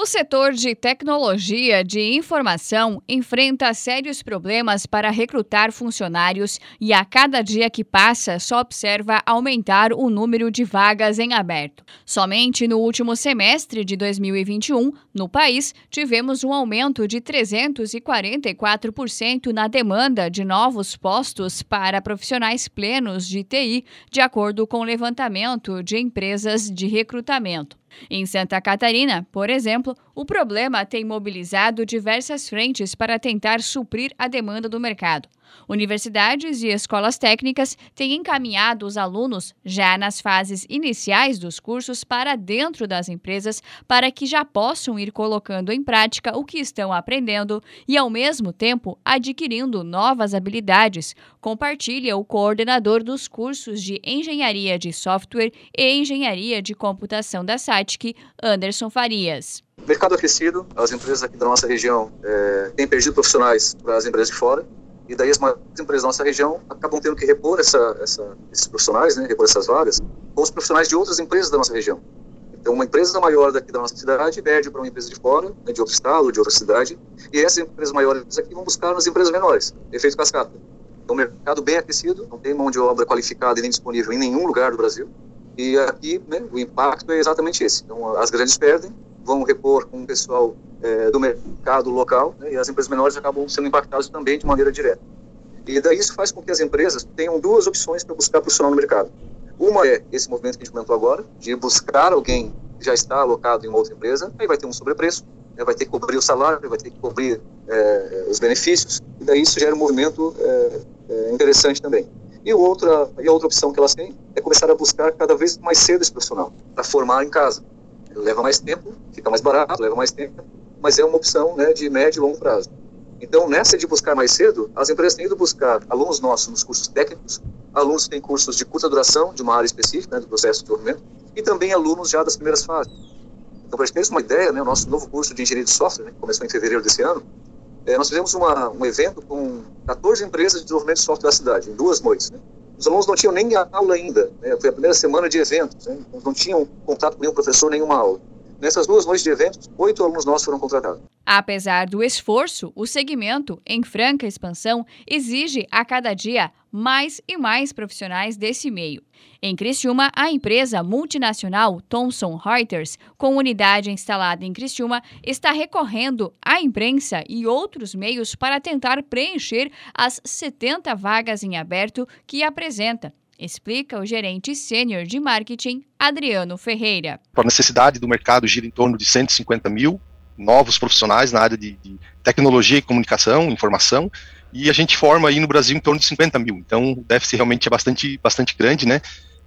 O setor de tecnologia de informação enfrenta sérios problemas para recrutar funcionários e a cada dia que passa só observa aumentar o número de vagas em aberto. Somente no último semestre de 2021, no país, tivemos um aumento de 344% na demanda de novos postos para profissionais plenos de TI, de acordo com o levantamento de empresas de recrutamento. Em Santa Catarina, por exemplo, o problema tem mobilizado diversas frentes para tentar suprir a demanda do mercado. Universidades e escolas técnicas têm encaminhado os alunos já nas fases iniciais dos cursos para dentro das empresas para que já possam ir colocando em prática o que estão aprendendo e, ao mesmo tempo, adquirindo novas habilidades, compartilha o coordenador dos cursos de Engenharia de Software e Engenharia de Computação da Anderson Farias. Mercado aquecido, as empresas aqui da nossa região é, têm perdido profissionais para as empresas de fora e daí as maiores empresas da nossa região acabam tendo que repor essa, essa, esses profissionais, né, repor essas vagas, com os profissionais de outras empresas da nossa região. Então, uma empresa maior daqui da nossa cidade perde para uma empresa de fora, né, de outro estado, de outra cidade, e essas empresas maiores aqui vão buscar nas empresas menores, efeito cascata. Então, mercado bem aquecido, não tem mão de obra qualificada e nem disponível em nenhum lugar do Brasil, e aqui né, o impacto é exatamente esse. Então, as grandes perdem, vão repor com o pessoal é, do mercado local né, e as empresas menores acabam sendo impactadas também de maneira direta. E daí isso faz com que as empresas tenham duas opções para buscar profissional no mercado. Uma é esse movimento que a gente comentou agora, de buscar alguém que já está alocado em uma outra empresa, aí vai ter um sobrepreço, né, vai ter que cobrir o salário, vai ter que cobrir é, os benefícios, e daí isso gera um movimento é, é, interessante também. E outra, e outra opção que elas têm é começar a buscar cada vez mais cedo esse profissional, para formar em casa leva mais tempo, fica mais barato, leva mais tempo, mas é uma opção né, de médio e longo prazo. Então, nessa de buscar mais cedo, as empresas têm ido buscar alunos nossos nos cursos técnicos, alunos que têm cursos de curta duração, de uma área específica, né, do processo de desenvolvimento, e também alunos já das primeiras fases. Então, para ter uma ideia, né, o nosso novo curso de engenharia de software, né, que começou em fevereiro desse ano, é, nós fizemos uma, um evento com 14 empresas de desenvolvimento de software da cidade, em duas noites. Né? Os alunos não tinham nem aula ainda, né? foi a primeira semana de eventos, né? não tinham contato com nenhum professor, nenhuma aula. Nessas duas noites de eventos, oito alunos nossos foram contratados. Apesar do esforço, o segmento, em franca expansão, exige a cada dia mais e mais profissionais desse meio. Em Criciúma, a empresa multinacional Thomson Reuters, com unidade instalada em Criciúma, está recorrendo à imprensa e outros meios para tentar preencher as 70 vagas em aberto que apresenta explica o gerente sênior de marketing, Adriano Ferreira. A necessidade do mercado gira em torno de 150 mil novos profissionais na área de, de tecnologia e comunicação, informação, e a gente forma aí no Brasil em torno de 50 mil. Então, o déficit realmente é bastante, bastante grande, né?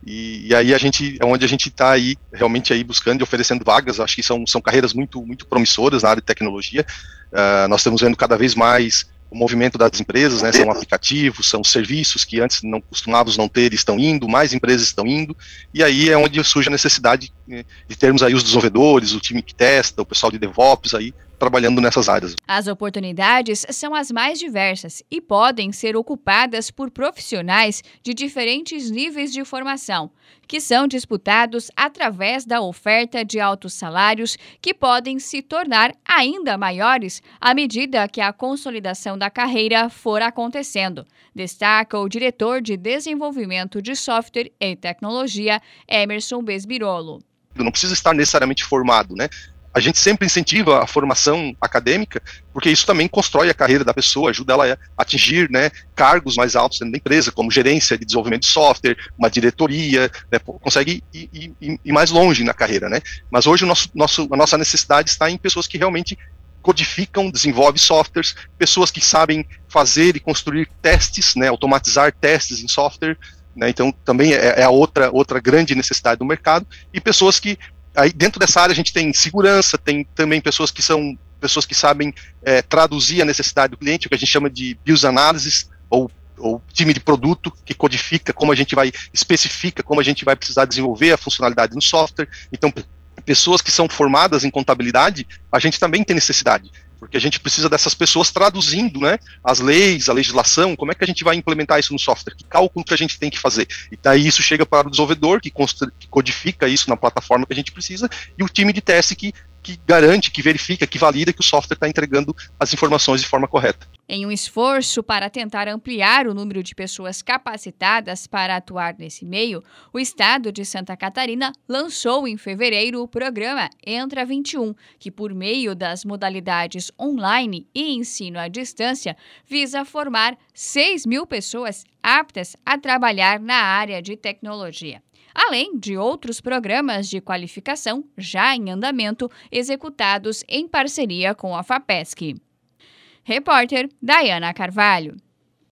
E, e, aí a gente é onde a gente está aí realmente aí buscando e oferecendo vagas. Acho que são, são carreiras muito muito promissoras na área de tecnologia. Uh, nós estamos vendo cada vez mais o movimento das empresas, né, são aplicativos, são serviços que antes não costumavam não ter, estão indo, mais empresas estão indo, e aí é onde surge a necessidade de termos aí os desenvolvedores, o time que testa, o pessoal de DevOps aí, trabalhando nessas áreas. As oportunidades são as mais diversas e podem ser ocupadas por profissionais de diferentes níveis de formação, que são disputados através da oferta de altos salários que podem se tornar ainda maiores à medida que a consolidação da carreira for acontecendo, destaca o diretor de desenvolvimento de software e tecnologia, Emerson Besbirolo. Não precisa estar necessariamente formado, né? a gente sempre incentiva a formação acadêmica, porque isso também constrói a carreira da pessoa, ajuda ela a atingir né, cargos mais altos dentro da empresa, como gerência de desenvolvimento de software, uma diretoria, né, consegue ir, ir, ir, mais longe na carreira. Né? Mas hoje o nosso, nosso, a nossa necessidade está em pessoas que realmente codificam, desenvolvem softwares, pessoas que sabem fazer e construir testes, né, automatizar testes em software, né, então também é, é, a outra, outra grande necessidade do mercado, e pessoas que aí dentro dessa área a gente tem segurança, tem também pessoas que são pessoas que sabem é, traduzir a necessidade do cliente, o que a gente chama de business analysis ou ou time de produto que codifica como a gente vai especifica como a gente vai precisar desenvolver a funcionalidade no software. Então, pessoas que são formadas em contabilidade, a gente também tem necessidade porque a gente precisa dessas pessoas traduzindo né, as leis, a legislação, como é que a gente vai implementar isso no software, que cálculo que a gente tem que fazer. E daí isso chega para o desenvolvedor, que, que codifica isso na plataforma que a gente precisa, e o time de teste que que garante, que verifica, que valida que o software está entregando as informações de forma correta. Em um esforço para tentar ampliar o número de pessoas capacitadas para atuar nesse meio, o Estado de Santa Catarina lançou em fevereiro o programa Entra 21, que, por meio das modalidades online e ensino à distância, visa formar 6 mil pessoas aptas a trabalhar na área de tecnologia além de outros programas de qualificação já em andamento executados em parceria com a FAPESC. Repórter Diana Carvalho.